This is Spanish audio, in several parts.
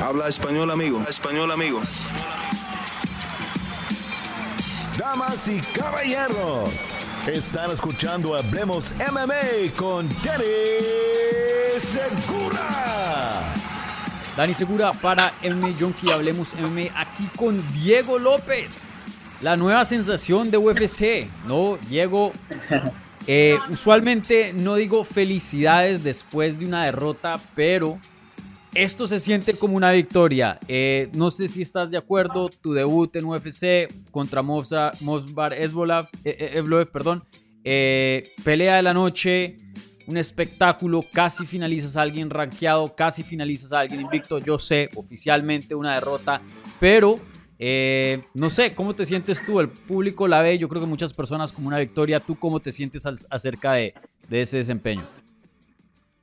Habla español, amigo. Español, amigo. Damas y caballeros, están escuchando Hablemos MMA con Danny Segura. Dani Segura para MMA Junkie. Hablemos MMA aquí con Diego López. La nueva sensación de UFC, ¿no? Diego, eh, usualmente no digo felicidades después de una derrota, pero esto se siente como una victoria. Eh, no sé si estás de acuerdo. Tu debut en UFC contra Movsar Evloev, eh, perdón. Eh, pelea de la noche, un espectáculo. Casi finalizas a alguien rankeado, casi finalizas a alguien invicto. Yo sé, oficialmente una derrota, pero no sé, ¿cómo te sientes tú? El público la ve, yo creo que muchas personas como una victoria. ¿Tú cómo te sientes acerca de ese desempeño?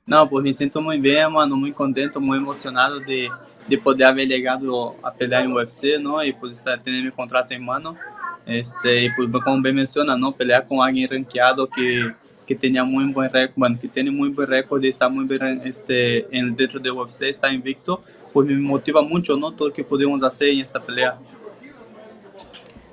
Não, pues me sinto muito bem, mano, muito contente, muito emocionado de, de poder haber llegado a pelear em UFC? E por estar tendo meu contrato em mano. Este, e por, como bem menciona, não? Pelear com alguém ranqueado que que tenha muito bom recorde, bueno, que tem muito bom recorde, está muito bem este, dentro do UFC, está invicto, pues me motiva muito, ¿no? Todo lo que podemos hacer en esta pelea.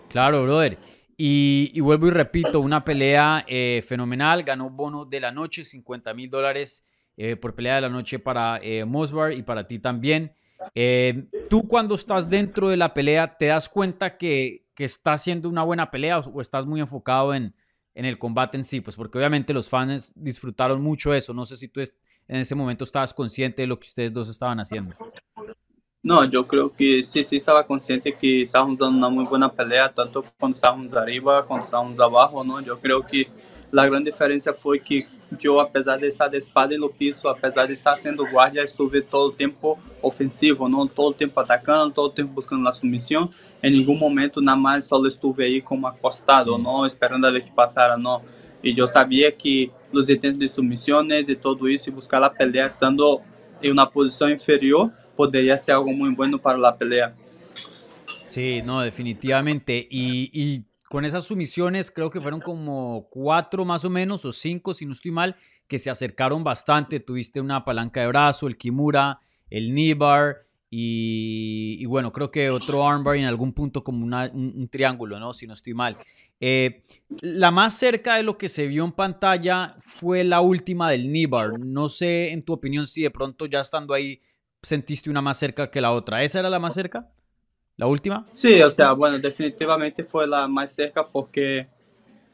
Claro, brother. Y, y vuelvo y repito, una pelea eh, fenomenal, ganó bono de la noche, 50 mil dólares eh, por pelea de la noche para eh, Mosbar y para ti también. Eh, tú cuando estás dentro de la pelea, ¿te das cuenta que, que está siendo una buena pelea o, estás muy enfocado en, en, el combate en sí? Pues porque obviamente los fans disfrutaron mucho eso. No sé si tú en ese momento estabas consciente de lo que ustedes dos estaban haciendo. No, yo creo que sí, sí estaba consciente que estábamos dando una muy buena pelea, tanto cuando estábamos arriba, cuando estábamos abajo, ¿no? Yo creo que la gran diferencia fue que yo, apesar de estar de espada no piso, apesar de estar sendo guardia, estuve todo o tempo ofensivo, não todo o tempo atacando, todo o tempo buscando a submissão. Em nenhum momento, nada mais, só estuve aí como acostado, não esperando a ver que passara, não. E eu sabia que os intentos de submissões e tudo isso, e buscar a pelea estando em uma posição inferior, poderia ser algo muito bueno para a pelea. Sí, no, definitivamente. Y, y con esas sumisiones, creo que fueron como cuatro más o menos, o cinco, si no estoy mal, que se acercaron bastante. Tuviste una palanca de brazo, el Kimura, el Nibar y, bueno, creo que otro armbar en algún punto como un, triángulo, ¿no? Si no estoy mal. Eh, la más cerca de lo que se vio en pantalla fue la última del Nibar. No sé, en tu opinión, si de pronto ya estando ahí sentiste una más cerca que la otra. ¿Esa era la más cerca? ¿La última? Sí, o sea, bueno, definitivamente fue la más cerca porque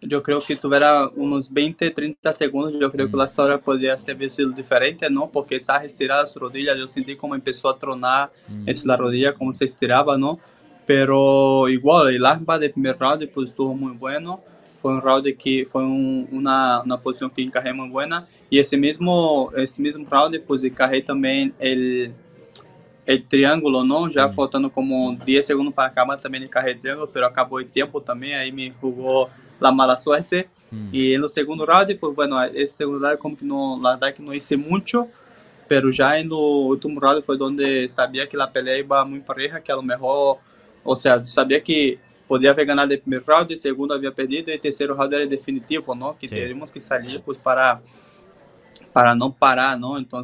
yo creo que tuviera unos 20, 30 segundos, yo creo que la historia podría ser sido diferente, ¿no? Porque esa estirada su rodilla, yo sentí como empezó a tronar mm. es la rodilla, como se estiraba, ¿no? Pero igual, el arma del primer round pues estuvo muy bueno. Fue un round que fue un, una, una posición que encarré muy buena. Y ese mismo, ese mismo round, pues encarré también el el triângulo, não, já hum. faltando como 10 segundos para acabar também de carreira triângulo, pero acabou o tempo também, aí me jugou la mala suerte. Hum. E no segundo round, pues bueno, esse segundo round como que não, la verdad que não hice mucho, pero já no último round foi onde sabia que a pelea iba muito pareja, que a lo mejor, ou seja, sabia que podia haver ganado o primeiro round, o segundo havia perdido e o terceiro round era definitivo, não, que Sim. teríamos que sair pues, para para não parar, não, então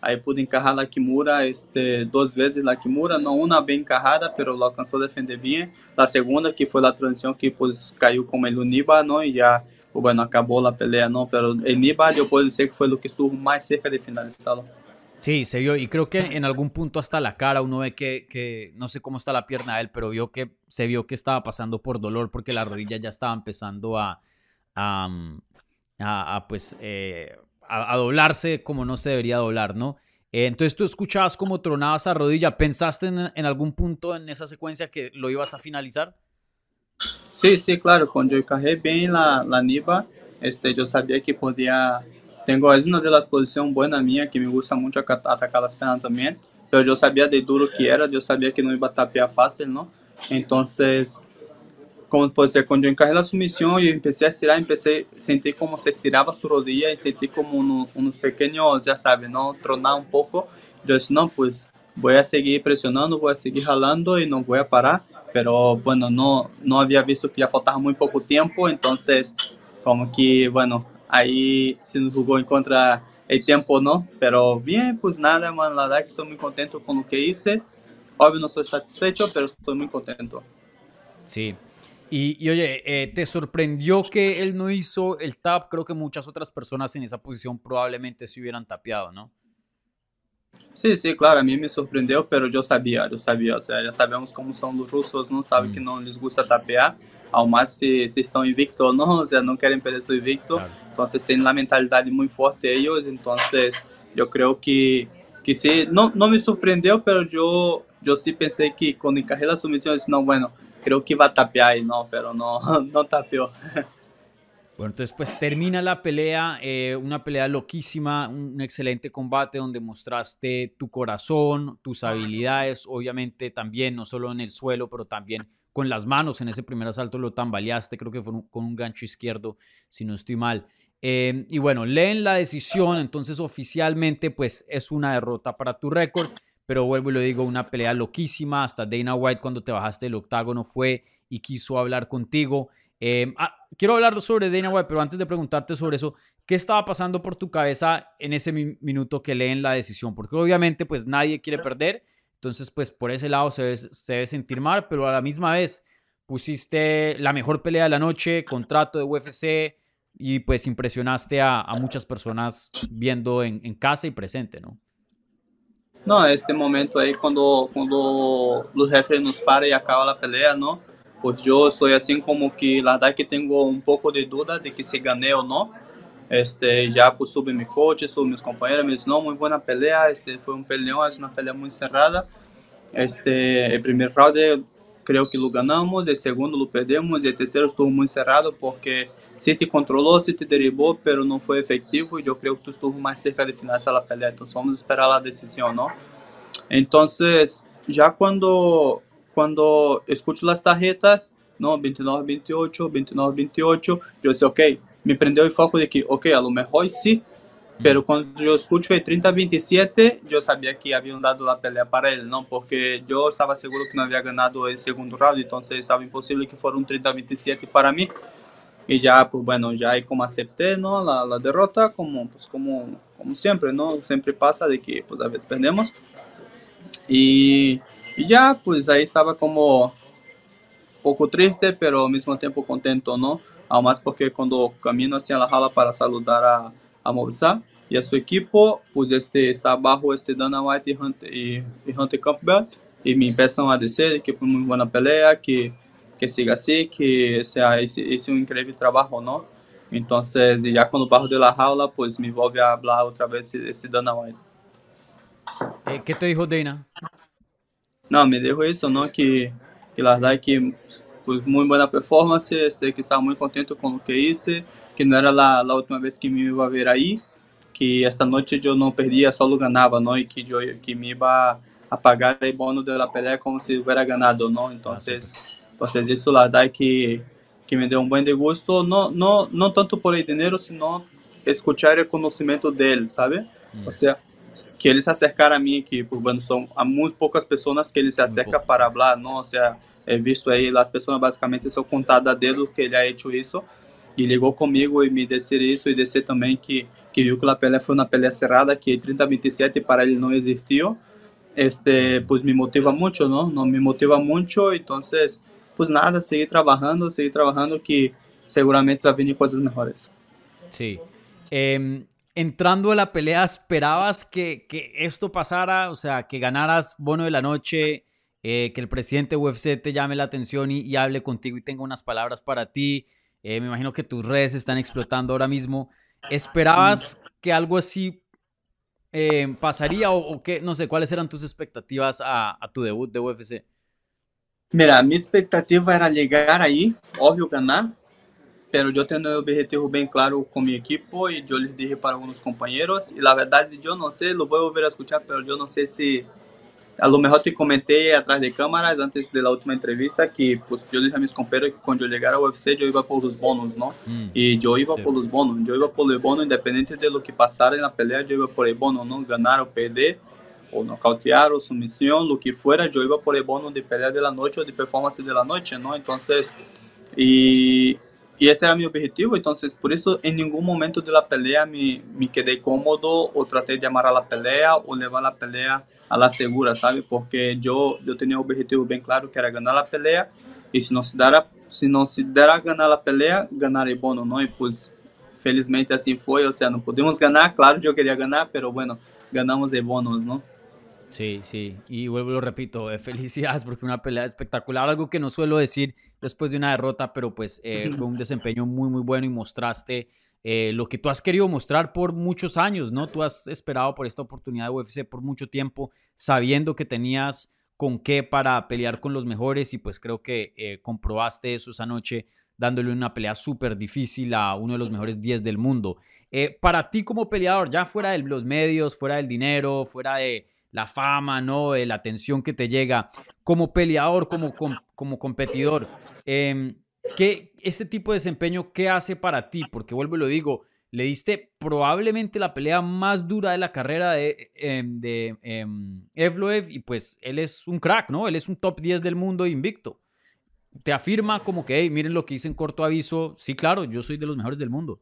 Aí pude encarrar la Kimura este, duas vezes la Kimura, não uma bem encarrada, pero lo alcançou a defender bem. A segunda, que foi a transição que pues, caiu como el Niba, não, e já bueno, acabou a pelea, não, pero el Niba eu posso dizer que foi o que estuvo mais cerca de finalizarlo. Sí, se vio, y creo que en algún punto hasta la cara uno ve que, que, no sé cómo está la pierna de él, pero vio que se vio que estaba pasando por dolor porque la rodilla ya estaba empezando a, a, a, a pues, eh, a, doblarse como no se debería doblar, ¿no? Eh, entonces tú escuchabas cómo tronaba esa rodilla. ¿Pensaste en, algún punto en esa secuencia que lo ibas a finalizar? Sí, sí, claro. Cuando yo encajé bien la, la este, yo sabía que podía... Tengo, es una de las posiciones buenas mía, que me gusta mucho atacar las penas también, pero yo sabía de duro que era, yo sabía que no iba a tapear fácil, ¿no? Entonces, como pode ser, quando eu encarreguei a submissão e comecei a estirar, a sentir como se estirava sua rodilha e senti como no, uns pequenos, já sabe, não tronar um pouco. Eu disse, não, pues vou a seguir pressionando, vou a seguir ralando e não vou a parar. Pero, bueno, não, não havia visto que já faltava muito pouco tempo, então, como que, bueno, aí se nos jogou em contra el tiempo, ¿no? Pero bien, pues nada, man, la verdad que estoy muy contento con lo que hice. Obvio no estoy satisfecho, pero estoy muy contento. Sí. Y, y oye, eh, ¿te sorprendió que él no hizo el tap? Creo que muchas otras personas en esa posición probablemente se hubieran tapeado, ¿no? Sí, sí, claro, a mí me sorprendió, pero yo sabía, yo sabía, o sea, ya sabemos cómo son los rusos, no saben que no les gusta tapear, aún más si, si están invictos, ¿no? O sea, no quieren perder su invicto, Claro. entonces tienen la mentalidad muy fuerte ellos, entonces yo creo que, que sí, no, no me sorprendió, pero yo, yo sí pensé que cuando encajé la sumisión, dije, no, bueno, creo que iba a tapear y no, pero no, no tapeó. Bueno, entonces pues termina la pelea, eh, una pelea loquísima, un excelente combate donde mostraste tu corazón, tus habilidades, obviamente también, no solo en el suelo, pero también con las manos en ese primer asalto lo tambaleaste, creo que fue un- con un gancho izquierdo, si no estoy mal. Eh, y bueno, leen la decisión, entonces oficialmente pues es una derrota para tu récord, pero vuelvo y lo digo, una pelea loquísima, hasta Dana White cuando te bajaste del octágono fue y quiso hablar contigo. Eh, ah, quiero hablar sobre Dana White, pero antes de preguntarte sobre eso, ¿qué estaba pasando por tu cabeza en ese mi- minuto que leen la decisión? Porque obviamente pues nadie quiere perder, entonces pues por ese lado se debe, se debe sentir mal, pero a la misma vez pusiste la mejor pelea de la noche, contrato de UFC y pues impresionaste a, muchas personas viendo en, en casa y presente, ¿no? No, este momento aí, quando, quando os referees nos param e acaba a pelea, não? Pues eu estou assim como que, la verdad que tenho um pouco de dúvida de que se ganhei ou não. Este, já pues, sube mi coach, sube mis compañeros, me dicen, no, muy buena pelea, este, fue un peleón, es una pelea muy cerrada. Este, el primer round eh, creo que lo ganamos, el segundo lo perdemos, y el tercero estuvo muy cerrado porque sí te controló, sí te derribó, pero no fue efectivo y yo creo que tú estuvo más cerca de finalizar la pelea, entonces vamos a esperar la decisión, ¿no? Entonces, ya cuando, cuando escucho las tarjetas, no, 29-28, 29-28, yo sé, ok, me prendeu el foco de que, ok, a lo mejor sí, pero cuando yo escucho el 30-27, yo sabía que habían dado la pelea para él, ¿no? Porque yo estaba seguro que no había ganado el segundo round, entonces estaba imposible que fuera un 30-27 para mí. Y ya, pues bueno, ya ahí como acepté, ¿no? La, la derrota, como, pues como, como siempre, ¿no? Siempre pasa de que, pues a veces perdemos. Y, y ya, pues ahí estaba como poco triste, pero al mismo tiempo contento, ¿no? Aún más porque cuando camino hacia la jala para saludar a, a Movistar y a su equipo, pues este está abajo este Dana White y Hunter, y, y Hunter Campbell y me empiezan a decir que fue muy buena pelea, que, que siga así, que sea, hice, hice un increíble trabajo, ¿no? Entonces, ya cuando bajo de la jaula, pues me vuelve a hablar otra vez este Dana White. Eh, ¿Qué te dijo Dana? No, me dijo eso, ¿no? Que, que la verdad que pues muy buena performance, este, que estaba muy contento con lo que hice, que no era la, la última vez que me iba a ver ahí, que esta noche yo no perdía, solo ganaba, ¿no? Y que yo que me iba a pagar el bono de la pelea como si hubiera ganado, ¿no? Entonces, entonces eso la verdad que, que me dio un buen de gusto, no, no, no tanto por el dinero, sino escuchar el conocimiento de él, ¿sabe? O sea, que ele se acercar a mim, que pues, bueno, são há muito poucas pessoas que ele se acerca para falar, não, ou seja, é visto aí, as pessoas basicamente são contadas a dedo que ele ha hecho isso, e ligou comigo e me dizer isso, e dizer também que, que viu que a pelea foi uma pelea cerrada, que 30-27 para ele não existiu, este, pues me motiva muito, não, não me motiva muito, então, pues nada, seguir trabalhando, seguir trabalhando, que seguramente vai vir coisas melhores. Sí. Eh, entrando a la pelea, ¿esperabas que, que, esto pasara? O sea, que ganaras bono de la noche, eh, que el presidente UFC te llame la atención y, y, hable contigo y tenga unas palabras para ti. Eh, me imagino que tus redes están explotando ahora mismo. ¿Esperabas que algo así eh, pasaría o, o que, no sé, cuáles eran tus expectativas a, a tu debut de UFC? Mira, minha expectativa era chegar aí, óbvio ganhar, pero eu tenho o objetivo bem claro com minha equipe e eu lhes dije para alguns companheiros e na verdade eu não sei, lo vou volver a escuchar, pero eu não sei se a lo mejor te comentei atrás de câmeras antes da última entrevista que pues, eu disse a meus companheiros que quando eu chegar ao UFC eu ia por os bônus, não? Mm. E eu ia Sí. por os bônus, eu ia por o bônus independente de lo que passara na pelea, eu ia por o bônus, não ganhar ou perder ou nocautear ou submissão, o que fuera, eu ia por o bônus de pelea de la noite ou de performance de la noite, não? Então, e y ese era mi objetivo, entonces por eso en ningún momento de la pelea me, me quedé cómodo o traté de amar a la pelea o llevar la pelea a la segura, ¿sabe? Porque yo, yo tenía un objetivo bien claro que era ganar la pelea y si no se dara, si no se dara ganar la pelea, ganar el bono, ¿no? Y pues felizmente así fue, o sea, no pudimos ganar, claro, yo quería ganar, pero bueno, ganamos el bonos, ¿no? Sí, sí, y vuelvo lo repito, eh, felicidades porque una pelea espectacular, algo que no suelo decir después de una derrota, pero pues eh, fue un desempeño muy, muy bueno y mostraste eh, lo que tú has querido mostrar por muchos años, ¿no? Tú has esperado por esta oportunidad de UFC por mucho tiempo, sabiendo que tenías con qué para pelear con los mejores y pues creo que comprobaste eso esa noche dándole una pelea súper difícil a uno de los mejores 10 del mundo. para ti como peleador, ya fuera de los medios, fuera del dinero, fuera de la fama, ¿no? la atención que te llega como peleador, como, como, competidor. Eh, ¿qué, este tipo de desempeño, ¿qué hace para ti? Porque vuelvo y lo digo, le diste probablemente la pelea más dura de la carrera de, em, de em, Evloev y pues él es un crack, ¿no? Él es un top 10 del mundo invicto. Te afirma como que, miren lo que hice en corto aviso. Sí, claro, yo soy de los mejores del mundo.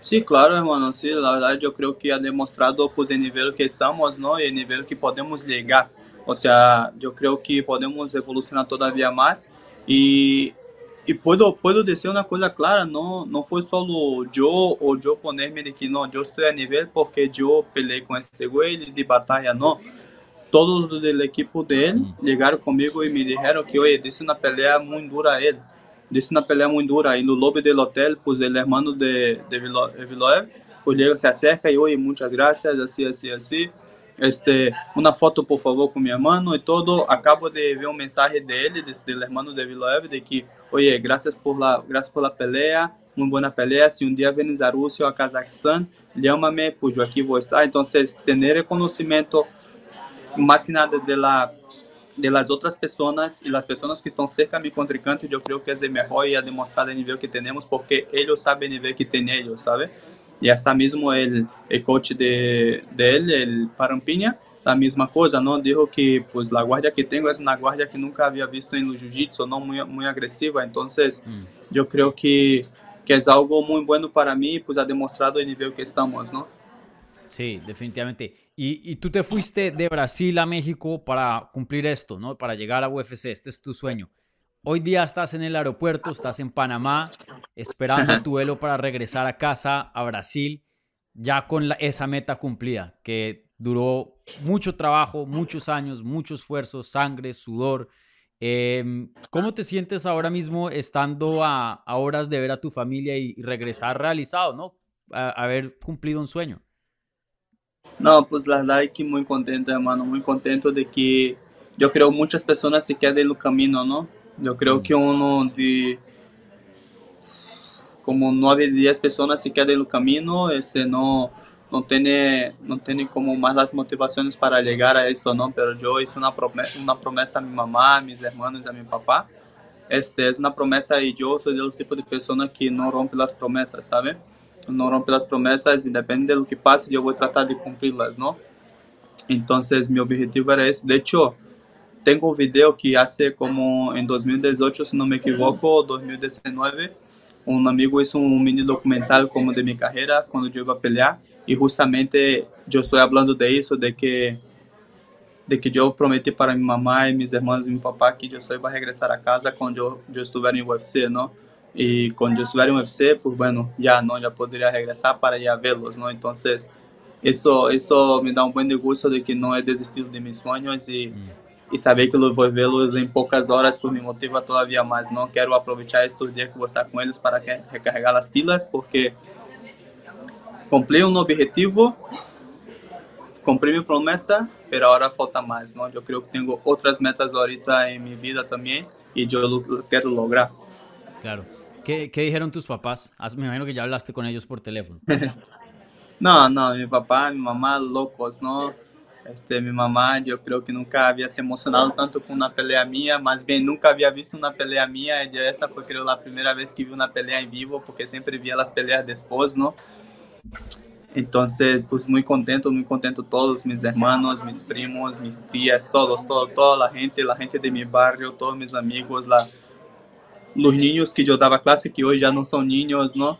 Sí, claro, hermano. Sí, la verdad yo creo que ha demostrado pues el nivel que estamos, ¿no? Y el nivel que podemos llegar. O sea, yo creo que podemos evolucionar todavía más. Y, y puedo, puedo decir una cosa clara, no, no fue solo yo o yo ponerme de que no, yo estoy a nivel porque yo peleé con este güey de batalla, no. Todos del equipo de él llegaron conmigo y me dijeron que, oye, dice una pelea muy dura a él disse una pelea muy dura y no lobby del hotel, pues el hermano de, de Viloev, pues se acerca y oye, muchas gracias, así, así, así. Este, una foto por favor con mi hermano y todo. Acabo de ver un mensaje de él, de, del hermano de Viloev, de que, oye, gracias por la, gracias por la pelea, muy buena pelea. Si un día vienes a Rusia o a Kazajstán, llámame, pues yo aquí voy estar. Entonces, tener el más que nada de la de las otras personas y las personas que están cerca de mi contrincante, yo creo que es el mejor y ha demostrado el nivel que tenemos porque ellos saben el nivel que tienen ellos, ¿sabe? Y hasta mismo el, el coach de, de él, el Parampiña, la misma cosa, ¿no? Dijo que pues la guardia que tengo es una guardia que nunca había visto en el jiu-jitsu, ¿no? Muy, muy agresiva, entonces mm. yo creo que, que es algo muy bueno para mí, pues ha demostrado el nivel que estamos, ¿no? Sí, definitivamente. Y, tú te fuiste de Brasil a México para cumplir esto, ¿no? Para llegar a UFC. Este es tu sueño. Hoy día estás en el aeropuerto, estás en Panamá, esperando tu vuelo para regresar a casa, a Brasil, ya con esa meta cumplida, que duró mucho trabajo, muchos años, mucho esfuerzo, sangre, sudor. Em, ¿Cómo te sientes ahora mismo estando a, horas de ver a tu familia y, regresar realizado, ¿no? haber cumplido un sueño. No, pues la verdad es que muy contento, hermano, muy contento de que yo creo muchas personas se quedan en el camino, ¿no? Yo creo que uno de como nueve, diez personas se quedan en el camino, ese no, no tiene, no tiene como más las motivaciones para llegar a eso, ¿no? Pero yo hice una promesa, una promesa a mi mamá, a mis hermanos, a mi papá. Este es una promesa y yo soy del tipo de persona que no rompe las promesas, ¿sabe? No rompe las promesas y depende de que pase, yo voy a tratar de cumplirlas, ¿no? Entonces mi objetivo era ese. De hecho, tengo un video que hace como en 2018, si no me equivoco, 2019, un amigo hizo un mini documental como de mi carrera cuando yo iba a pelear y justamente yo estoy hablando de eso, de que de que yo prometí para mi mamá y mis hermanos y mi papá que yo só iba a regresar a casa cuando yo, yo estuviera en UFC, ¿no? Y cuando yo estuviera en UFC, pues bueno, ya no, ya podría regresar para ir a verlos, ¿no? Entonces, eso, eso me da un buen gusto de que no he desistido de mis sueños y, mm. y saber que los voy a verlos en pocas horas, pues me motiva todavía más, ¿no? Quiero aprovechar estos días que voy a estar con ellos para recargar las pilas, porque cumplí un objetivo, cumplí mi promesa, pero ahora falta más, ¿no? Yo creo que tengo otras metas ahorita en mi vida también y yo las quiero lograr. Claro. ¿Qué, ¿Qué, dijeron tus papás? Me imagino que ya hablaste con ellos por teléfono. no, no, mi papá, mi mamá, locos, ¿no? Este, mi mamá, yo creo que nunca había se emocionado tanto con una pelea mía, más bien nunca había visto una pelea mía, y esa fue creo la primera vez que vi una pelea en vivo, porque siempre vía las peleas después, ¿no? Entonces, pues muy contento, muy contento todos mis hermanos, mis primos, mis tías, todos, todo, toda la gente, la gente de mi barrio, todos mis amigos, la, los niños que yo daba clase, que hoy ya no son niños, ¿no?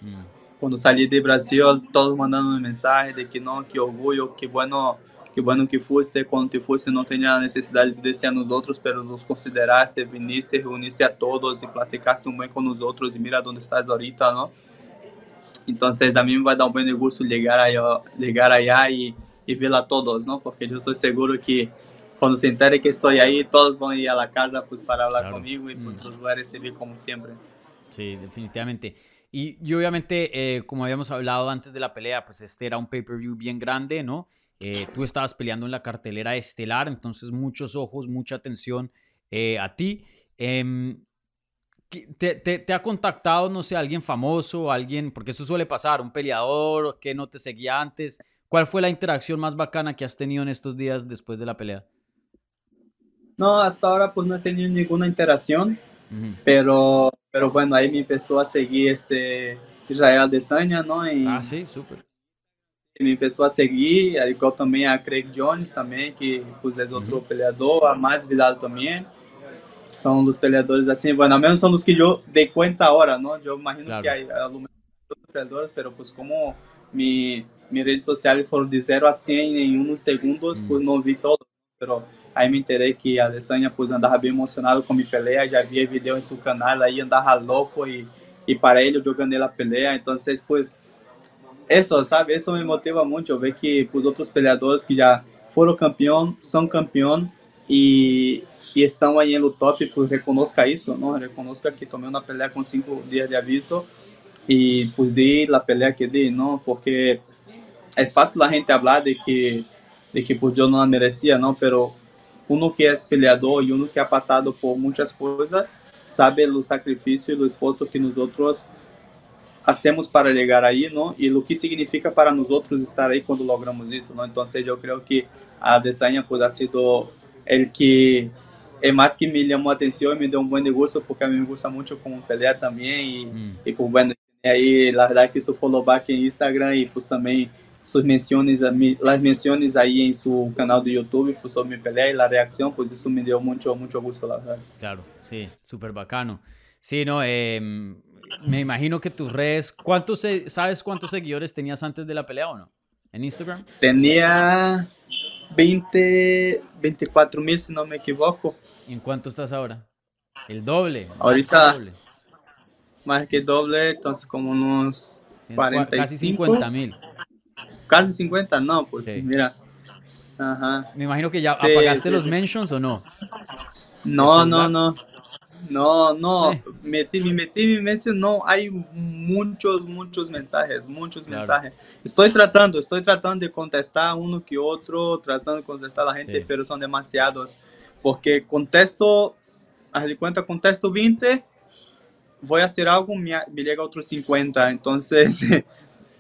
Cuando salí de Brasil, todos mandando mensaje de que no, que orgullo, que bueno, que bueno que fuiste, cuando te fuiste no tenía necesidad de decir a nosotros, pero nos consideraste, viniste, reuniste a todos y platicaste un buen con nosotros y mira dónde estás ahorita, ¿no? Entonces también va a dar un buen gusto llegar allá, llegar allá y, y ver a todos, ¿no? Porque yo estoy seguro que cuando se entere que estoy ahí, todos van a ir a la casa pues para hablar Claro. conmigo y pues Mm. los voy a recibir como siempre. Sí, definitivamente. Y, y obviamente, eh, como habíamos hablado antes de la pelea, pues este era un pay-per-view bien grande, ¿no? Eh, tú estabas peleando en la cartelera estelar, entonces muchos ojos, mucha atención eh, a ti. Em, ¿qué- te, te- te ha contactado, no sé, alguien famoso, alguien, porque eso suele pasar, un peleador que no te seguía antes? ¿Cuál fue la interacción más bacana que has tenido en estos días después de la pelea? No, hasta ahora pues no he tenido ninguna interacción, Ujú. pero, pero bueno, ahí me empezó a seguir este Israel Adesanya, ¿no? Y Ah, sí, súper. me empezó a seguir, al igual também a Craig Jones também, que pues é outro peleador, a Mais Vidal também. São dos peleadores assim, bueno, ao menos são dos que eu dei conta agora, não? Eu imagino Claro. que há alguns peleadores, pero pues como mi, mi redes sociais foram de 0 a 100 em uns segundos, Hum. pues não vi todos, pero aí me enterei que a Adesanya pues andava bem emocionado com minha pelea, já via vídeo em seu canal, aí andava louco e, e para ele eu ganhei a pelea, então pues eso, sabe? Eso me motiva mucho, ver que pues, otros peleadores que ya fueron campeón, son campeón y, y están ahí en el top, pues reconozca eso, ¿no? Reconozca que tomé una pelea con cinco días de aviso y pues di la pelea que di, ¿no? Porque es fácil la gente hablar de que, de que pues yo no la merecía, ¿no? Pero uno que es peleador y uno que ha pasado por muchas cosas, sabe los sacrificios y los esfuerzos que nosotros hacemos para llegar ahí, ¿no? Y lo que significa para nosotros estar ahí cuando logramos eso, ¿no? Entonces yo creo que a Desaña pues ha sido el que es más que me llamó atención y me dio un buen disgusto porque a mí me gusta mucho como pelear también y, Mm. y pues bueno, ahí la verdad que su follow back en Instagram y pues también sus menciones, las menciones ahí en su canal de YouTube pues sobre mi pelea y la reacción, pues eso me dio mucho, mucho gusto, la verdad. Claro, sí, súper bacano. Sí, no, em, me imagino que tus redes, ¿cuántos, se- ¿sabes cuántos seguidores tenías antes de la pelea o no? ¿En Instagram? Tenía 20, 24 mil si no me equivoco. ¿Y en cuánto estás ahora? El doble. más que Ahorita- doble. más que doble, entonces como unos Tienes cua- Casi 45. 50 mil. Casi 50, no, pues Sí. mira. Ajá. Me imagino que ya Sí, apagaste sí, los mentions o no. No, ¿El no, no. No, no, Eh. metí, me metí mi mente, no, hay muchos, muchos mensajes, muchos Claro. mensajes. Estoy tratando, estoy tratando de contestar uno que otro, tratando de contestar a la gente, Sí. pero son demasiados. Porque contesto, haz de cuenta, contesto 20, voy a hacer algo, me, me llega otros 50. Entonces,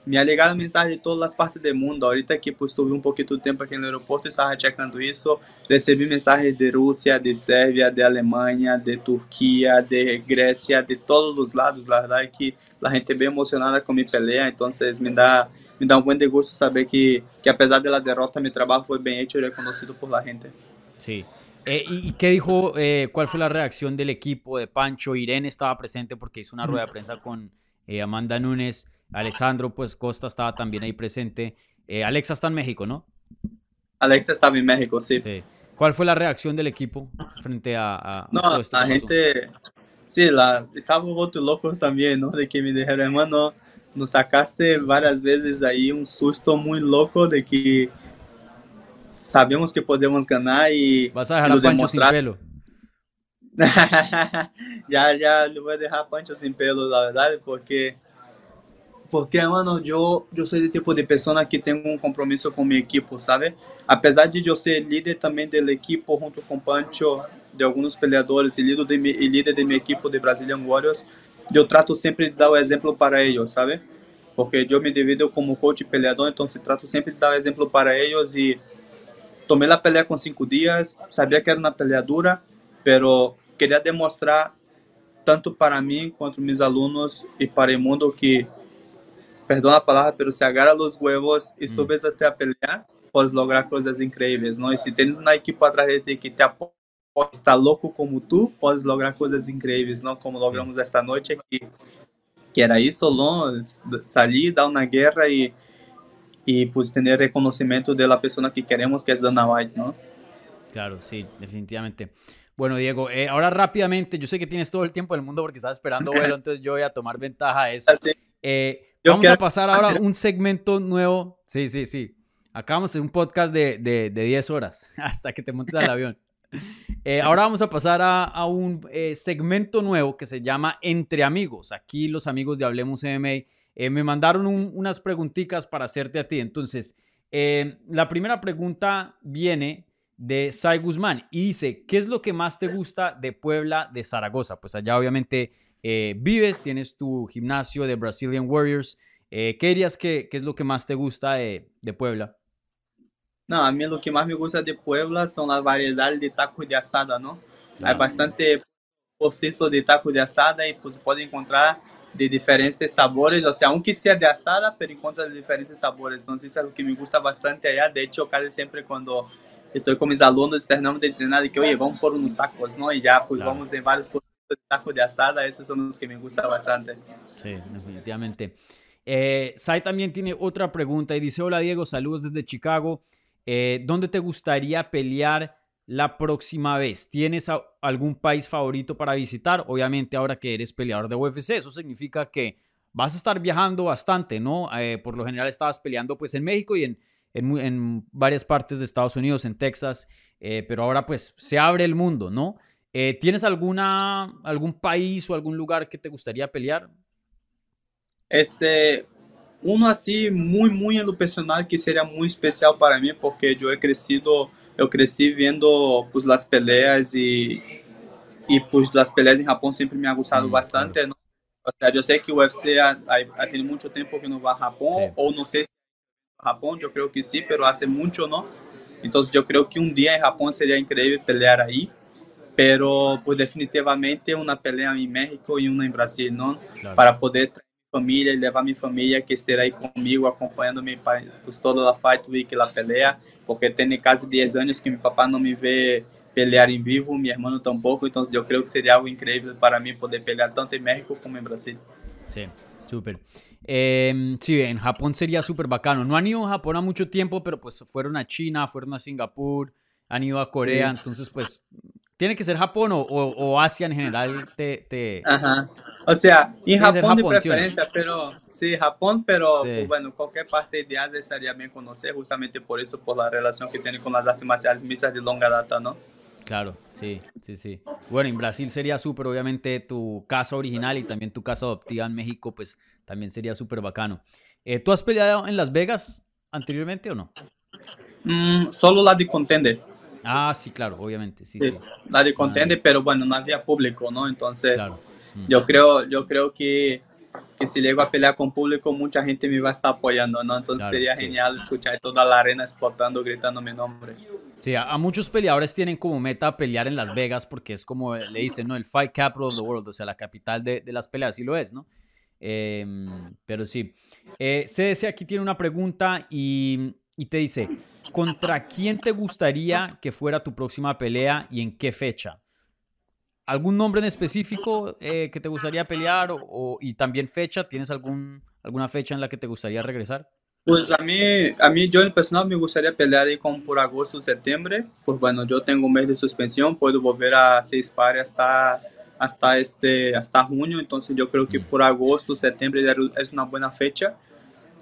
me ha llegado mensaje de todas las partes del mundo. Ahorita que pues tuve un poquito de tiempo aquí en el aeropuerto, estaba checando eso. Recibí mensajes de Rusia, de Serbia, de Alemania, de Turquía, de Grecia, de todos los lados. La verdad es que la gente bien emocionada con mi pelea. Entonces, me da, me da un buen de gusto saber que, que a pesar de la derrota, mi trabajo fue bien hecho y reconocido por la gente. Sí. Eh, ¿y, y qué dijo, eh, cuál fue la reacción del equipo de Pancho? Irene estaba presente porque hizo una rueda de prensa con eh, Amanda Núñez. Alessandro, pues Costa estaba también ahí presente. Eh, Alexa está en México, ¿no? Alexa estaba en México, sí. Sí. ¿Cuál fue la reacción del equipo frente a, a No, todo esto la gente, sí, la, estaban otros locos también, ¿no? De que me dijeron, hermano, nos sacaste varias veces ahí un susto muy loco de que sabemos que podemos ganar y Vas a dejar a Pancho sin pelo. ya, ya le voy a dejar Pancho sin pelo, la verdad, porque, porque, mano, yo, yo soy el tipo de persona que tengo un compromiso con mi equipo, ¿sabe? Apesar de yo ser líder también del equipo junto con Pancho, de algunos peleadores y líder de mi, y líder de mi equipo de Brazilian Warriors, yo trato siempre de dar o ejemplo para ellos, ¿sabe? Porque yo me divido como coach y peleador, entonces trato siempre de dar o ejemplo para ellos y tomé la pelea con cinco días, sabía que era una pelea dura, pero quería demostrar tanto para mí quanto mis alunos y para el mundo que, perdón la palabra, pero se agarra los huevos y subes até a pelear, puedes lograr cosas increíbles, ¿no? Y si tienes una equipo atrás de ti que te apoya, está louco como tu, podes lograr coisas incríveis, não? Como logramos esta noite aqui, que era isso, não? Salir, dar uma guerra e e pues tener reconocimiento de la persona que queremos, que es Dana White, ¿no? Claro, sí, definitivamente. Bueno, Diego, eh, ahora rápidamente, yo sé que tienes todo el tiempo del mundo porque estás esperando vuelo, entonces yo voy a tomar ventaja de eso. Eh, vamos a pasar ahora a un segmento nuevo. Sí, sí, sí. Acabamos de un podcast de, de, de 10 horas hasta que te montes al avión. Eh, ahora vamos a pasar a, a un segmento nuevo que se llama Entre Amigos. Aquí los amigos de Hablemos MMA eh, me mandaron unas preguntitas para hacerte a ti. Entonces, eh, la primera pregunta viene de Sai Guzmán y dice, ¿qué es lo que más te gusta de Puebla de Zaragoza? Pues allá obviamente eh, vives, tienes tu gimnasio de Brazilian Warriors. ¿Qué dirías que, es lo que más te gusta de, Puebla? No, a mí lo que más me gusta de Puebla son las variedades de tacos de asada, ¿no? Hay bastante postitos de tacos de asada y pues puede encontrar de diferentes sabores, o sea, aunque sea de asada, pero encuentra de diferentes sabores. Entonces, eso es lo que me gusta bastante allá. De hecho, casi siempre cuando estoy con mis alumnos terminamos de entrenar, de que, oye, vamos por unos tacos, ¿no? Y ya, pues vamos en varios de tacos de asada, esos son los que me gustan bastante. Sí, definitivamente. Eh, Sai también tiene otra pregunta y dice, hola Diego, saludos desde Chicago. Eh, ¿Dónde te gustaría pelear la próxima vez? ¿Tienes algún país favorito para visitar? Obviamente ahora que eres peleador de UFC, eso significa que vas a estar viajando bastante, ¿no? Eh, por lo general estabas peleando pues en México y en, en, varias partes de Estados Unidos, en Texas, eh, pero ahora pues se abre el mundo, ¿no? Eh, ¿Tienes alguna, algún país o algún lugar que te gustaría pelear? Este, uno así muy, muy en lo personal que sería muy especial para mí porque yo he crecido eu cresci vendo pues, as peleas e e pues as peleas em Japão sempre me ha gustado bastante. Claro. ¿no? O sea, eu sei que o UFC ha, ha, ha tenido muito tempo que não vai a Japão, sí. ou não sei se Japão, eu creio que sim, pero hace muito, não. Então, eu creio que um dia em Japão seria incrível pelear aí. Pero, pues definitivamente uma pelea em México e uma em Brasil, não? Claro. Para poder família e levar minha família que esteja aí comigo, acompanhando-me pues, toda a Fight Week, a pelea, porque tem quase 10 anos que meu papá não me vê pelear em vivo, meu irmão tampouco, então eu creio que seria algo incrível para mim poder pelear tanto em México como em Brasil. Sí, súper. Eh, sí, en Japón sería súper bacano. No han ido a Japón a mucho tiempo, pero pues fueron a China, fueron a Singapur, han ido a Corea, entonces pues tiene que ser Japón o, o, Asia en general te, te... Ajá. O sea, en Japón, de preferencia, pero sí, Japón, pero pues, bueno, cualquier parte de Asia estaría bien conocer, justamente por eso, por la relación que tiene con las artes marciales mixtas de longa data, ¿no? Claro, sí, sí, sí. Bueno, en Brasil sería súper, obviamente, tu casa original y también tu casa adoptiva en México, pues también sería súper bacano. Eh, ¿Tú has peleado en Las Vegas anteriormente o no? Mm, solo la de Contender. Ah, sí, claro, obviamente, sí, sí. Nadie contende, pero bueno, no había público, ¿no? Entonces, mm. yo creo, yo creo que, que si llego a pelear con público, mucha gente me va a estar apoyando, ¿no? Entonces sería genial escuchar toda la arena explotando, gritando mi nombre. Sí, a, muchos peleadores tienen como meta pelear en Las Vegas porque es como le dicen, ¿no? El Fight Capital of the World, o sea, la capital de, de las peleas, y lo es, ¿no? Em, pero sí. Eh, CDC aquí tiene una pregunta y, y te dice, ¿Contra quién te gustaría que fuera tu próxima pelea y en qué fecha? ¿Algún nombre en específico eh, que te gustaría pelear o, y también fecha? ¿Tienes algún, alguna fecha en la que te gustaría regresar? Pues a mí, a mí yo en personal me gustaría pelear ahí con por agosto, septiembre. Pues bueno, yo tengo un mes de suspensión, puedo volver a seis pares hasta, hasta, este, hasta junio. Entonces yo creo que por agosto, septiembre es una buena fecha.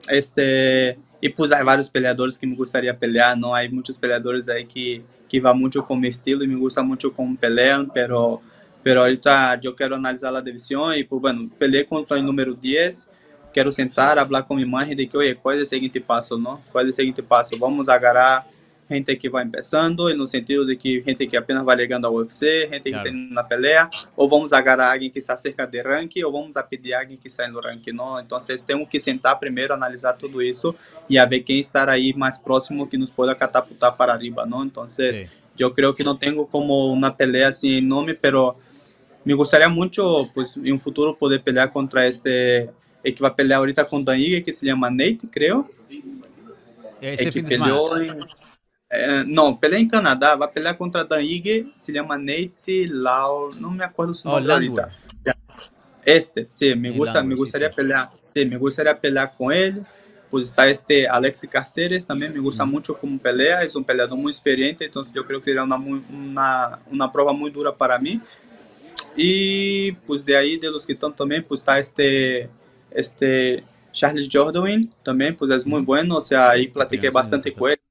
Este, y pues hay varios peleadores que me gustaría pelear, ¿no? Hay muchos peleadores ahí que, que va mucho con mi estilo y me gusta mucho cómo pelean, pero, pero ahorita yo quiero analizar la división y pues bueno, peleé contra el número 10, quiero sentar, hablar con mi imagen de que, oye, ¿cuál es el siguiente paso, no? ¿Cuál es el siguiente paso? Vamos a agarrar gente que vai começando, no sentido de que gente que apenas vai ligando ao UFC, gente claro. que tem na pelea, ou vamos agarrar alguém que está cerca de ranking, ou vamos a pedir alguém que está no ranking, não? Então, temos que sentar primeiro, analisar tudo isso e a ver quem estar aí mais próximo que nos pode catapultar para arriba, não? Então, sí. eu creio que não tenho como uma pelea assim em nome, pero me gostaria muito, pues, em um futuro poder pelear contra este, que vai pelear ahorita com Dan que se chama Nate, creio. Este fim de semana. Em, É, não, pelea em Canadá, vai pelear contra Dan Ige, se chama Nate Lau, não me acordo su Oh, nombre ahorita. Landwehr. Este, sí, me El gusta, Landwehr, me sí, gustaría sí. pelear, sí, me gustaría pelear con él. Pues está este Alex Carceres, también me gusta mucho como pelea, es un peleador muy experiente, entonces yo creo que era una, muy- una, una prueba muy dura para mí. Y pues de ahí, de los que están también, pues está este, este Charles Jordan, también, pues es muy bueno, o sea, ahí platiqué Opinión, sí, bastante perfecto. con él, una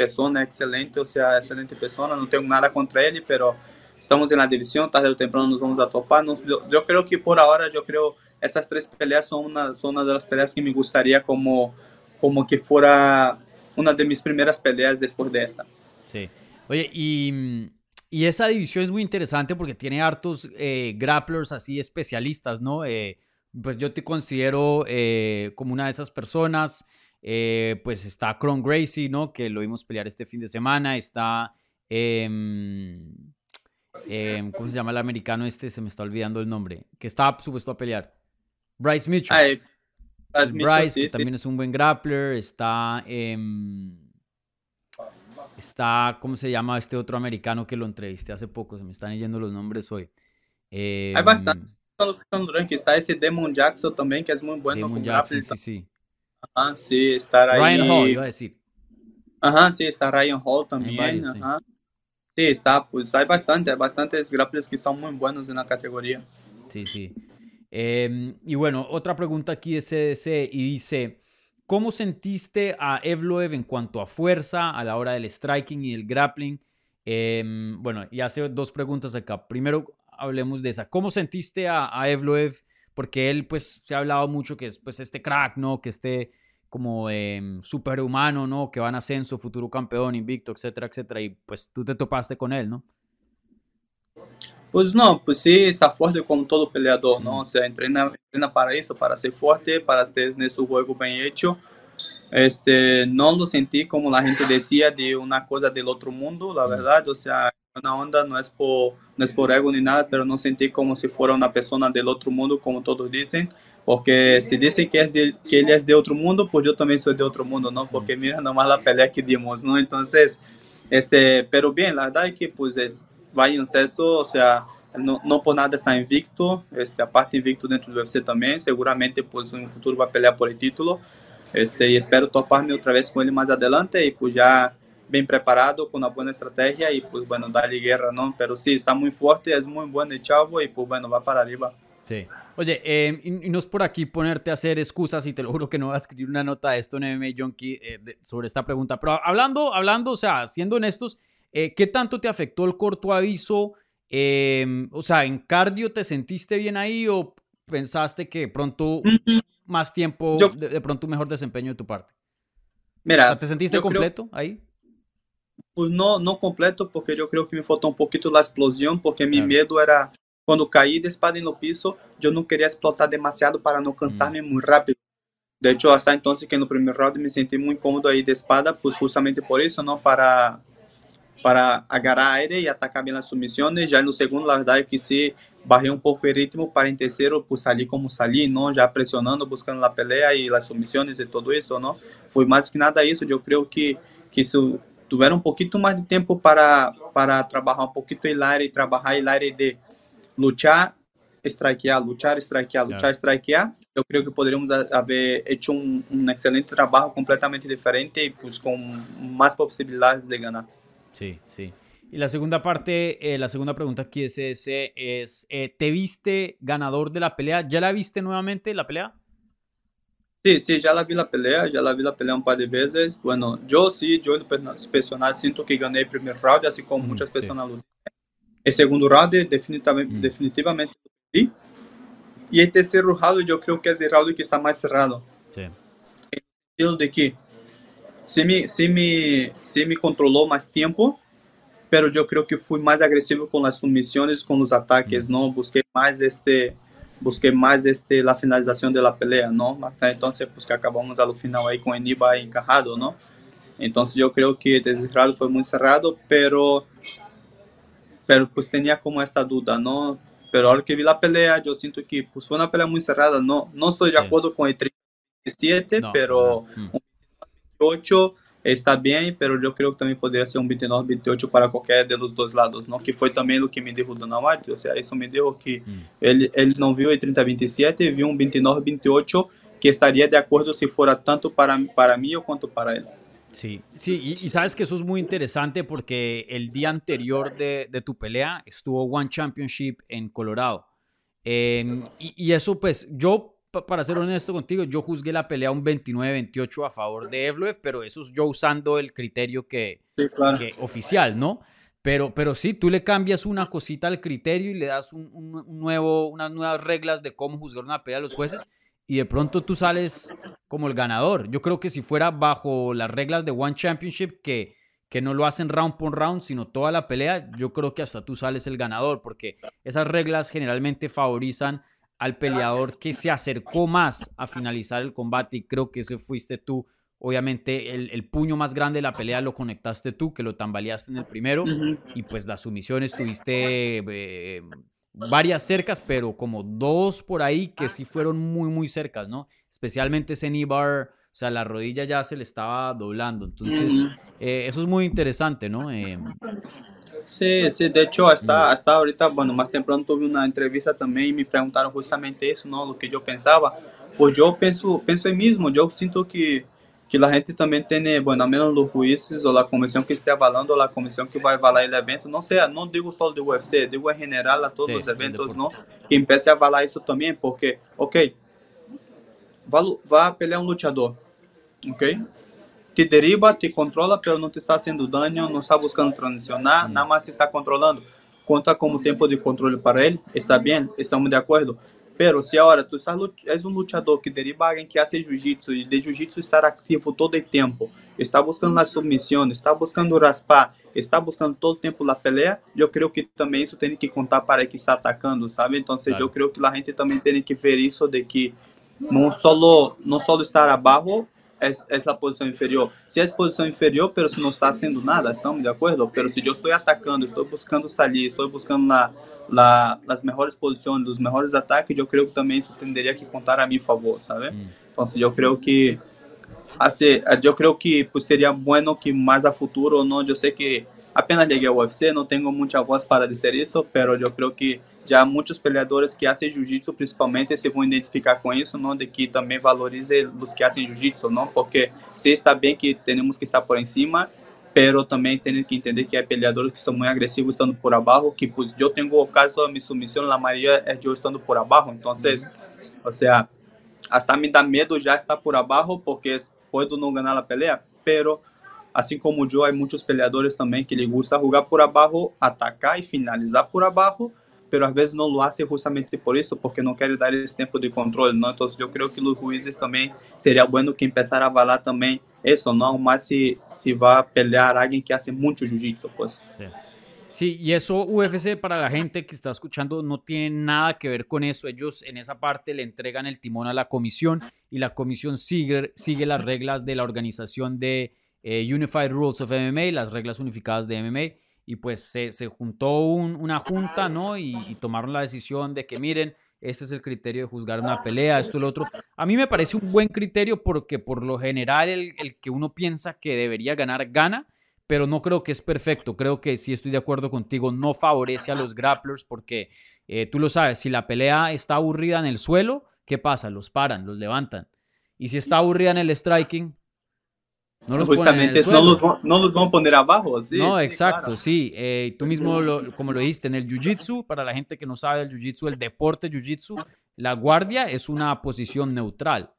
persona excelente, o sea, excelente persona, no tengo nada contra él, pero estamos en la división, tarde o temprano nos vamos a topar. Nos- yo, yo creo que por ahora, yo creo esas tres peleas son una, son de las peleas que me gustaría como, como que fuera una de mis primeras peleas después de esta. Sí. Oye, y, y esa división es muy interesante porque tiene hartos eh, grapplers así especialistas, ¿no? Eh, pues yo te considero eh, como una de esas personas. Eh, pues está Cron Gracie, ¿no? Que lo vimos pelear este fin de semana. Está. em, em, ¿Cómo se llama el americano este? Se me está olvidando el nombre. Que está supuesto a pelear. Bryce Mitchell. El Mitchell, Bryce, sí, que sí. también es un buen grappler. Está. em, está. ¿Cómo se llama este otro americano que lo entrevisté hace poco? Se me están yendo los nombres hoy. Hay bastante. Los que están está ese Demon Jackson también, que es muy bueno. Como Jackson, sí, sí. Ajá, sí, estar ahí. Ryan Hall, iba a decir. Ajá, sí, está Ryan Hall también. varios, sí. ajá. Sí, está, pues hay bastante, hay bastantes grapplers que son muy buenos en la categoría. Sí, sí. Em, y bueno, otra pregunta aquí de CDC y dice, ¿cómo sentiste a Evloev en cuanto a fuerza a la hora del striking y el grappling? Em, bueno, y hace dos preguntas acá. Primero, hablemos de esa. ¿Cómo sentiste a, a Evloev? Porque él, pues, se ha hablado mucho que es, pues, este crack, ¿no? Que este como em, superhumano, ¿no? Que va en ascenso, futuro campeón, invicto, etcétera, etcétera. Y pues tú te topaste con él, ¿no? Pues no, pues sí, está fuerte como todo peleador, ¿no? O sea, entrena, entrena para eso, para ser fuerte, para tener su juego bien hecho. Este, no lo sentí como la gente decía de una cosa del otro mundo, la verdad, o sea, una onda no es por, no es por ego ni nada, pero no sentí como si fuera una persona del otro mundo, como todos dicen, porque si dicen que, es de, que él es de otro mundo, pues yo también soy de otro mundo, ¿no? Porque mira nomás la pelea que dimos, ¿no? Entonces, este, pero bien, la verdad es que pues es, va en exceso, o sea, no, no por nada está invicto, este, aparte invicto dentro do UFC também, seguramente pues un futuro va a pelear por título, este, y espero toparme otra vez con él más adelante y pues ya bien preparado, con una buena estrategia y pues bueno, darle guerra, ¿no? Pero sí, está muy fuerte, es muy bueno el chavo y pues bueno, va para arriba. Sí. Oye, eh, y, y no es por aquí ponerte a hacer excusas y te lo juro que no voy a escribir una nota de esto en MMA Junkie eh, de- sobre esta pregunta. Pero hablando, hablando, o sea, siendo honestos, eh, ¿qué tanto te afectó el corto aviso? Eh, o sea, ¿en cardio te sentiste bien ahí o pensaste que pronto más tiempo, Yo- de, de pronto un mejor desempeño de tu parte? Mira, ¿Te sentiste yo creo- completo ahí? Pues no, no completo, porque yo creo que me faltó un poquito la explosión, porque mi Claro. miedo era, cuando caí de espada en el piso, yo no quería explotar demasiado para no cansarme muy rápido. De hecho, hasta entonces que en el primer round me sentí muy cómodo ahí de espada, pues justamente por eso, ¿no? Para, para agarrar aire y atacar bien las sumisiones. Ya en el segundo, la verdad es que sí, bajé un poco el ritmo para en tercero, pues salí como salí, ¿no? Ya presionando, buscando la pelea y las sumisiones y todo eso, ¿no? Fue más que nada eso. Yo creo que, que eso tuviera un poquito más de tiempo para, para trabajar un poquito el aire y trabajar el aire de luchar, strikear, luchar, strikear, luchar, strikear. Yo creo que podríamos a- haber hecho un, un excelente trabajo completamente diferente y pues con más posibilidades de ganar. Sí, sí. Y la segunda parte, eh, la segunda pregunta aquí es, ese, es eh, ¿te viste ganador de la pelea? ¿Ya la viste nuevamente la pelea? Sí, sí, ya la vi la pelea, ya la vi la pelea un par de veces. Bueno, yo sí, yo en personal siento que gané el primer round, así como Mm, muchas sí. personas dicen. El segundo round definitivamente, Mm. definitivamente sí. Y el tercer round yo creo que es el round que está más cerrado. Sí. sentido de que sí me, sí me, sí me controló más tiempo, pero yo creo que fui más agresivo con las sumisiones, con los ataques, ¿no? Busqué más este, busqué más este, la finalización de la pelea, ¿no? Hasta entonces, pues que acabamos al final ahí con Eniba encajado, ¿no? Entonces yo creo que el round fue muy cerrado, pero, pero pues tenía como esta duda, ¿no? Pero ahora que vi la pelea, yo siento que pues fue una pelea muy cerrada, no, no estoy de Sí. acuerdo con el 37, No, pero no, mm. 8 está bien, pero yo creo que también podría ser un 29-28 para cualquier de los dos lados, ¿no? Que fue también lo que me dijo Dana White, o sea, eso me dijo que mm. él, él no vio el 30-27, vio un 29-28 que estaría de acuerdo si fuera tanto para, para mí o cuanto para él. Sí, sí, y, sabes que eso es muy interesante porque el día anterior de, de tu pelea estuvo One Championship en Colorado. Em, y, y, eso, pues, yo para ser honesto contigo, yo juzgué la pelea un 29-28 a favor de Evloev, pero eso es yo usando el criterio que, oficial, ¿no? Pero, pero sí, tú le cambias una cosita al criterio y le das un, nuevo, unas nuevas reglas de cómo juzgar una pelea a los jueces y de pronto tú sales como el ganador. Yo creo que si fuera bajo las reglas de One Championship, que, que no lo hacen round por round, sino toda la pelea, yo creo que hasta tú sales el ganador, porque esas reglas generalmente favorizan al peleador que se acercó más a finalizar el combate y creo que ese fuiste tú. Obviamente el, puño más grande de la pelea lo conectaste tú, que lo tambaleaste en el primero y pues las sumisiones tuviste eh, varias cercas, pero como dos por ahí que sí fueron muy, muy cercas, ¿no? Especialmente ese knee bar, o sea, la rodilla ya se le estaba doblando. Entonces, eh, eso es muy interesante, ¿no? Eh, Sí, sí, de hecho, hasta, hasta ahorita, bueno, más temprano tuve una entrevista también y me preguntaron justamente eso, ¿no? Lo que yo pensaba. Pues yo pienso, pienso en mismo, yo siento que, que la gente también tiene, bueno, al menos los jueces o la comisión que esté avalando, la comisión que va a avalar el evento, no sé, no digo solo de UFC, digo en general a todos los eventos, ¿no? Que empiece a avalar eso también, porque, ok, va, va a pelear un luchador, ok? te deriva, te controla, pero não te está fazendo dano, não está buscando transicionar, nada mais te está controlando. Conta como tempo de controle para ele, está bem, estamos de acordo. Pero se agora tu és um lutador que deriva alguém que hace jiu-jitsu e de jiu-jitsu estar ativo todo o tempo, está buscando a submissão, está buscando raspar, está buscando todo o tempo a pelea, eu creio que também isso tem que contar para que está atacando, sabe? Então, claro. eu creio que a gente também tem que ver isso de que não só não só estar abaixo es, es, la posición inferior. Si es posición inferior, pero si no está haciendo nada, ¿estamos de acuerdo? Pero si yo estoy atacando, estoy buscando salir, estoy buscando la, la, las mejores posiciones, los mejores ataques, yo creo que también eso tendría que contar a mi favor, ¿sabe? Mm. Entonces yo creo que hace, yo creo que pues sería bueno que más a futuro, ¿no? Yo sé que apenas llegué a UFC, no tengo mucha voz para decir eso, pero yo creo que já muitos peleadores que fazem jiu-jitsu principalmente se vão identificar com isso, não de que também valorize os que fazem jiu-jitsu, não, porque se está bem que temos que estar por em cima, pero também tem que entender que há peleadores que são muito agressivos estando por abaixo, que pues eu tenho o caso da minha submissão, a maioria é eu estando por abaixo, então, ou seja, hasta me dá medo já estar por abaixo porque posso não ganhar a pelea, pero assim como eu, há muitos peleadores também que lhe gusta jogar por abaixo, atacar e finalizar por abaixo, pero a veces no lo hace justamente por eso, porque no quiere dar ese tiempo de control, ¿no? Entonces yo creo que los jueces también sería bueno que empezar a avalar también eso, ¿no? Más si, si va a pelear alguien que hace mucho jiu-jitsu, pues. Sí. Sí, y eso UFC para la gente que está escuchando no tiene nada que ver con eso. Ellos en esa parte le entregan el timón a la comisión y la comisión sigue las reglas de la organización de eh, Unified Rules of MMA, las reglas unificadas de MMA y pues se, se juntó una junta, ¿no? Y, tomaron la decisión de que miren, este es el criterio de juzgar una pelea, esto lo otro. A mí me parece un buen criterio porque por lo general el, el, que uno piensa que debería ganar, gana, pero no creo que es perfecto. Creo que sí estoy de acuerdo contigo, no favorece a los grapplers porque eh, tú lo sabes, si la pelea está aburrida en el suelo, ¿qué pasa? Los paran, los levantan. Y si está aburrida en el striking, no los Justamente no los, no los, van a poner abajo. No, exacto, sí. Eh, tú mismo, como lo dijiste, en el jiu-jitsu, para la gente que no sabe el jiu-jitsu, el deporte jiu-jitsu, la guardia es una posición neutral.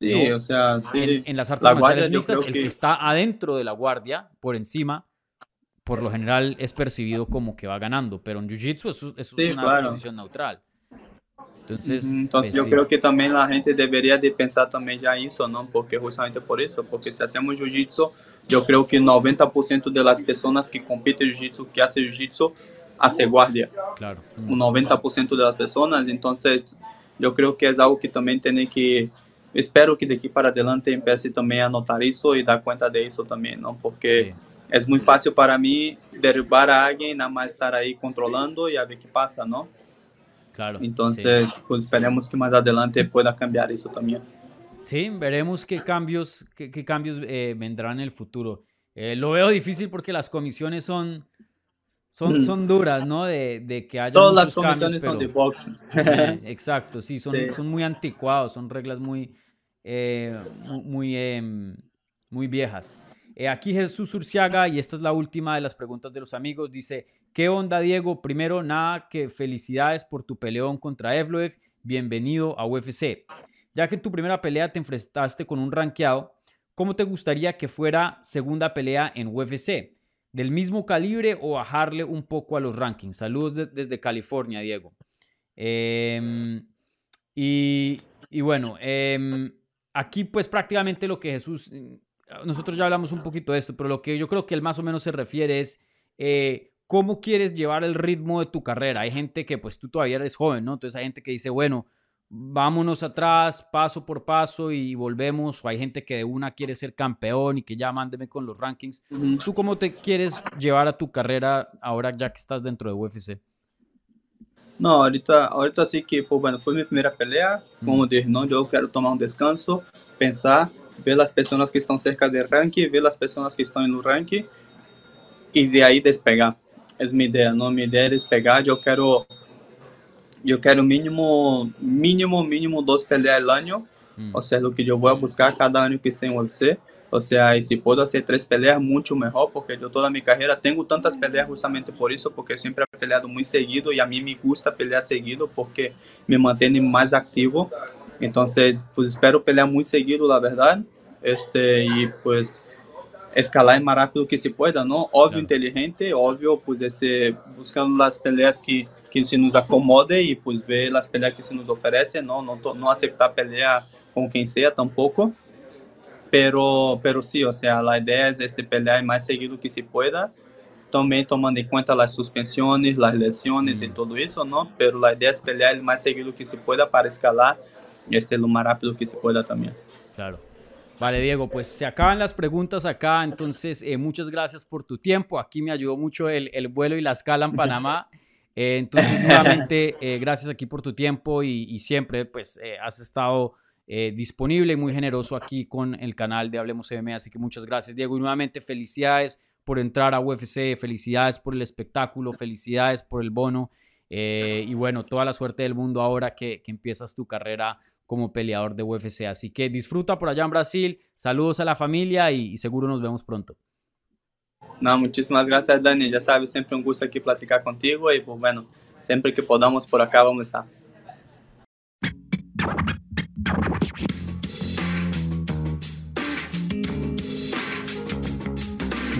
Sí, o sea, sí. En, las artes marciales mixtas, el que... está adentro de la guardia, por encima, por lo general es percibido como que va ganando, pero en jiu-jitsu eso, es una posición neutral. Entonces, Entonces pues, yo sí. creo que también la gente debería de pensar también ya eso, ¿no? Porque justamente por eso, porque si hacemos jiu-jitsu, yo creo que 90% de las personas que compiten jiu-jitsu, que hacen jiu-jitsu, hace guardia. Claro. Un 90% de las personas, entonces yo creo que es algo que también tiene que, espero que de aquí para adelante empiece también a notar eso y dar cuenta de eso también, ¿no? Porque... Sí. Es muy fácil para mí derribar a alguien, nada más estar ahí controlando y a ver qué pasa, ¿no? Claro. Entonces, sí. pues esperemos que más adelante pueda cambiar eso también. Sí, veremos qué cambios, qué, qué cambios eh, vendrán en el futuro. Eh, lo veo difícil porque las comisiones son, son, Mm. son duras, ¿no? De, de que haya Todas las muchos cambios, comisiones son de pero- boxing. Eh, exacto, sí, son, Sí. son muy anticuados, son reglas muy, eh, mu- muy, em, muy viejas. Eh, aquí Jesús Urciaga, y esta es la última de las preguntas de los amigos, dice, ¿qué onda Diego? Primero, nada, que felicidades por tu peleón contra Evloev, bienvenido a UFC. Ya que en tu primera pelea te enfrentaste con un rankeado, ¿cómo te gustaría que fuera segunda pelea en UFC? ¿Del mismo calibre o bajarle un poco a los rankings? Saludos de- desde California, Diego. Em, y, bueno, em, aquí pues prácticamente lo que Jesús, nosotros ya hablamos un poquito de esto, pero lo que yo creo que él más o menos se refiere es eh, cómo quieres llevar el ritmo de tu carrera. Hay gente que pues tú todavía eres joven, ¿no? Entonces hay gente que dice, bueno, vámonos atrás, paso por paso y volvemos. O hay gente que de una quiere ser campeón y que ya mándeme con los rankings. Ujú. ¿Tú cómo te quieres llevar a tu carrera ahora ya que estás dentro de UFC? Não, ahorita, ahorita sí que, pô, bueno, foi minha primeira pelea, como dije, não, eu quero tomar um descanso, pensar, ver as pessoas que estão cerca do ranking, ver as pessoas que estão no ranking e de aí despegar. É minha ideia, não, minha ideia é despegar, eu quero, eu quero mínimo, mínimo, mínimo dos peleas al ano, Mm. o sea, lo que eu vou buscar cada ano que esté em UFC, o sea, e se puedo hacer três peleas, muito melhor, porque eu toda minha carreira tenho tantas peleas justamente por isso, porque sempre he peleado muito seguido e a mim me gusta pelear seguido porque me mantém mais ativo. Então, pues espero pelear muito seguido, la verdade, este e pues escalar mais rápido que se pueda, não? Óbvio, Claro. inteligente, óbvio, pues este buscando as peleas que que se nos acomode e pues ver as peleas que se nos oferecem, não não to- não aceitar pelear com quem seja tampoco. Pero, pero sí, o sea, la idea es este, pelear el más seguido que se pueda, también tomando en cuenta las suspensiones, las lesiones y todo eso, ¿no? Pero la idea es pelear el más seguido que se pueda para escalar este, lo más rápido que se pueda también. Claro. Vale, Diego, pues se acaban las preguntas acá, entonces eh, muchas gracias por tu tiempo. Aquí me ayudó mucho el, el vuelo y la escala en Panamá. Eh, entonces, nuevamente, eh, gracias aquí por tu tiempo y, y siempre, pues, has estado disponible y muy generoso aquí con el canal de Hablemos MMA. Así que muchas gracias, Diego. Y nuevamente, felicidades por entrar a UFC, felicidades por el espectáculo, felicidades por el bono. y bueno, toda la suerte del mundo ahora que, que empiezas tu carrera como peleador de UFC. Así que disfruta por allá en Brasil, saludos a la familia y, y seguro nos vemos pronto. No, muchísimas gracias, Dani. Ya sabes, siempre un gusto aquí platicar contigo y pues bueno, siempre que podamos por acá vamos a estar.